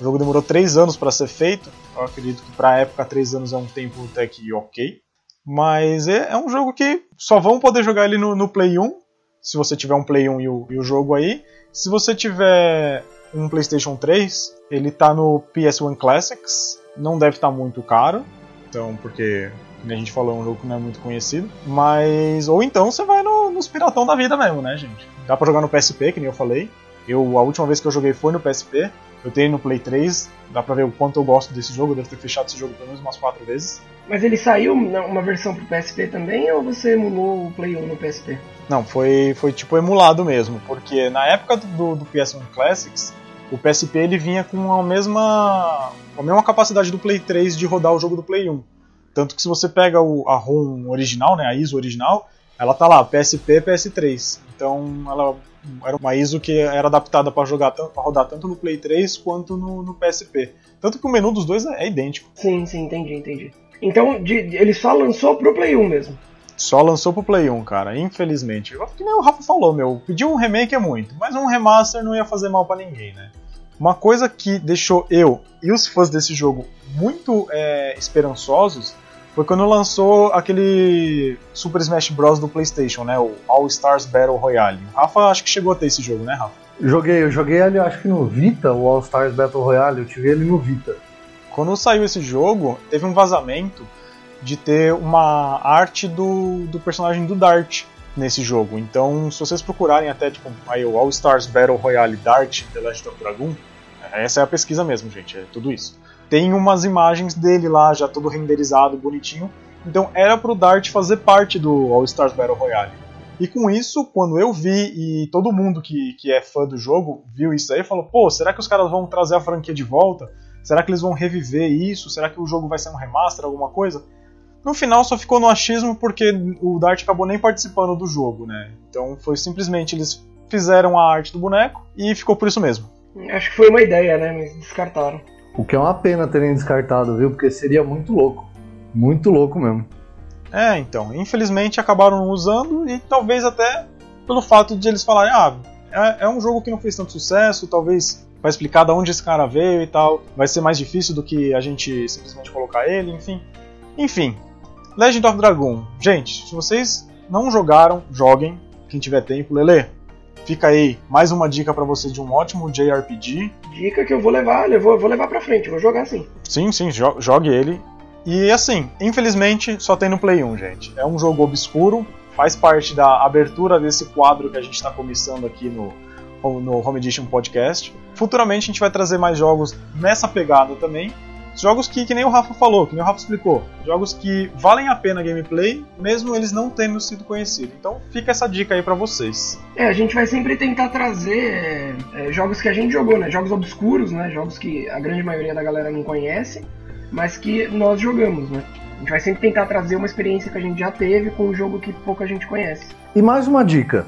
O jogo demorou 3 anos para ser feito. Eu acredito que para a época 3 anos é um tempo até que ok. Mas é, é, um jogo que só vão poder jogar ele no, no Play 1, se você tiver um Play 1 e o, e o, jogo aí. Se você tiver um PlayStation 3, ele tá no PS1 Classics, não deve estar tá muito caro, então porque a gente falou, é um jogo que não é muito conhecido. Mas. Ou então você vai no, nos piratão da vida mesmo, né, gente? Dá pra jogar no PSP, que nem eu falei. Eu, a última vez que eu joguei foi no PSP. Eu tenho no Play 3. Dá pra ver o quanto eu gosto desse jogo. Eu devo ter fechado esse jogo pelo menos umas 4 vezes. Mas ele saiu uma versão pro PSP também ou você emulou o Play 1 no PSP? Não, foi, foi tipo emulado mesmo. Porque na época do, do PS1 Classics, o PSP ele vinha com a mesma, a mesma capacidade do Play 3 de rodar o jogo do Play 1. Tanto que se você pega o, a ROM original, né, a ISO original, ela tá lá, PSP, PS3. Então ela era uma ISO que era adaptada para jogar para rodar tanto no Play 3 quanto no, no, PSP. Tanto que o menu dos dois é, é idêntico. Sim, sim, entendi, entendi. Então de, ele só lançou pro Play 1 mesmo. Só lançou pro Play 1, cara, infelizmente. Que nem o Rafa falou, meu, pedir um remake é muito, mas um remaster não ia fazer mal para ninguém, né? Uma coisa que deixou eu e os fãs desse jogo muito é, esperançosos foi quando lançou aquele Super Smash Bros. do PlayStation, né? O All Stars Battle Royale. O Rafa acho que chegou a ter esse jogo, né, Rafa? Joguei, eu joguei ele acho que no Vita, o All Stars Battle Royale, eu tive ele no Vita. Quando saiu esse jogo, teve um vazamento de ter uma arte do, do personagem do Dart nesse jogo. Então, se vocês procurarem até tipo aí o All Stars Battle Royale Dart The Legend of Dragon, essa é a pesquisa mesmo, gente, é tudo isso. Tem umas imagens dele lá, já todo renderizado, bonitinho. Então era pro Dart fazer parte do All Stars Battle Royale. E com isso, quando eu vi e todo mundo que, que é fã do jogo viu isso aí, falou: pô, será que os caras vão trazer a franquia de volta? Será que eles vão reviver isso? Será que o jogo vai ser um remaster, alguma coisa? No final só ficou no achismo porque o Dart acabou nem participando do jogo, né? Então foi simplesmente eles fizeram a arte do boneco e ficou por isso mesmo. Acho que foi uma ideia, né? Mas descartaram. O que é uma pena terem descartado, viu? Porque seria muito louco. Muito louco mesmo. É, então. Infelizmente acabaram usando e talvez até pelo fato de eles falarem: ah, é, é um jogo que não fez tanto sucesso, talvez vai explicar de onde esse cara veio e tal. Vai ser mais difícil do que a gente simplesmente colocar ele, enfim. Enfim. Legend of Dragon. Gente, se vocês não jogaram, joguem. Quem tiver tempo, Lele, Fica aí mais uma dica para você de um ótimo JRPG. Dica que eu vou levar, vou, vou levar pra frente, vou jogar sim. Sim, sim, jo jogue ele. E assim, infelizmente só tem no Play 1, gente. É um jogo obscuro, faz parte da abertura desse quadro que a gente está começando aqui no, no Home Edition Podcast. Futuramente a gente vai trazer mais jogos nessa pegada também. Jogos que, que nem o Rafa falou, que nem o Rafa explicou. Jogos que valem a pena a gameplay, mesmo eles não tendo sido conhecidos. Então fica essa dica aí para vocês. É, a gente vai sempre tentar trazer é, é, jogos que a gente jogou, né? Jogos obscuros, né? Jogos que a grande maioria da galera não conhece, mas que nós jogamos, né? A gente vai sempre tentar trazer uma experiência que a gente já teve com um jogo que pouca gente conhece. E mais uma dica.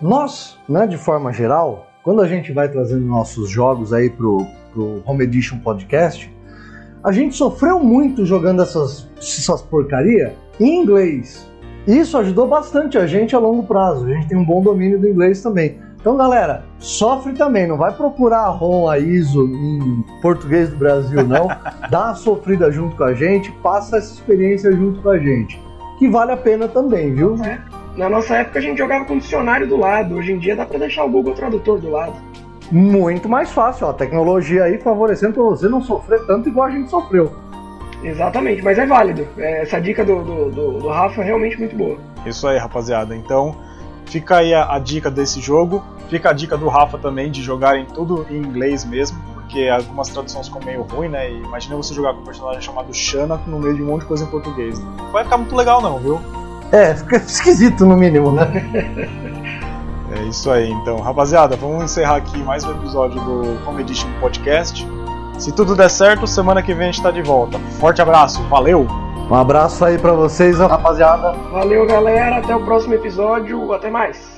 Nós, né, de forma geral, quando a gente vai trazendo nossos jogos aí pro, pro Home Edition Podcast, a gente sofreu muito jogando essas, essas porcaria em inglês. Isso ajudou bastante a gente a longo prazo. A gente tem um bom domínio do inglês também. Então, galera, sofre também. Não vai procurar a ROM, a ISO em português do Brasil, não. Dá uma sofrida junto com a gente, passa essa experiência junto com a gente. Que vale a pena também, viu? É. Na nossa época a gente jogava com dicionário do lado. Hoje em dia dá para deixar o Google Tradutor do lado muito mais fácil. Ó, a tecnologia aí favorecendo para você não sofrer tanto igual a gente sofreu. Exatamente, mas é válido. É, essa dica do, do, do, do, Rafa é realmente muito boa. Isso aí, rapaziada. Então, fica aí a, a, dica desse jogo. Fica a dica do Rafa também de jogarem tudo em inglês mesmo, porque algumas traduções ficam meio ruim, né? E imagina você jogar com um personagem chamado Shana no meio de um monte de coisa em português. Não vai ficar muito legal, não, viu? É, fica esquisito no mínimo, né? É isso aí, então. Rapaziada, vamos encerrar aqui mais um episódio do Home Edition Podcast. Se tudo der certo, semana que vem a gente tá de volta. Forte abraço, valeu! Um abraço aí para vocês, rapaziada. Valeu, galera. Até o próximo episódio. Até mais.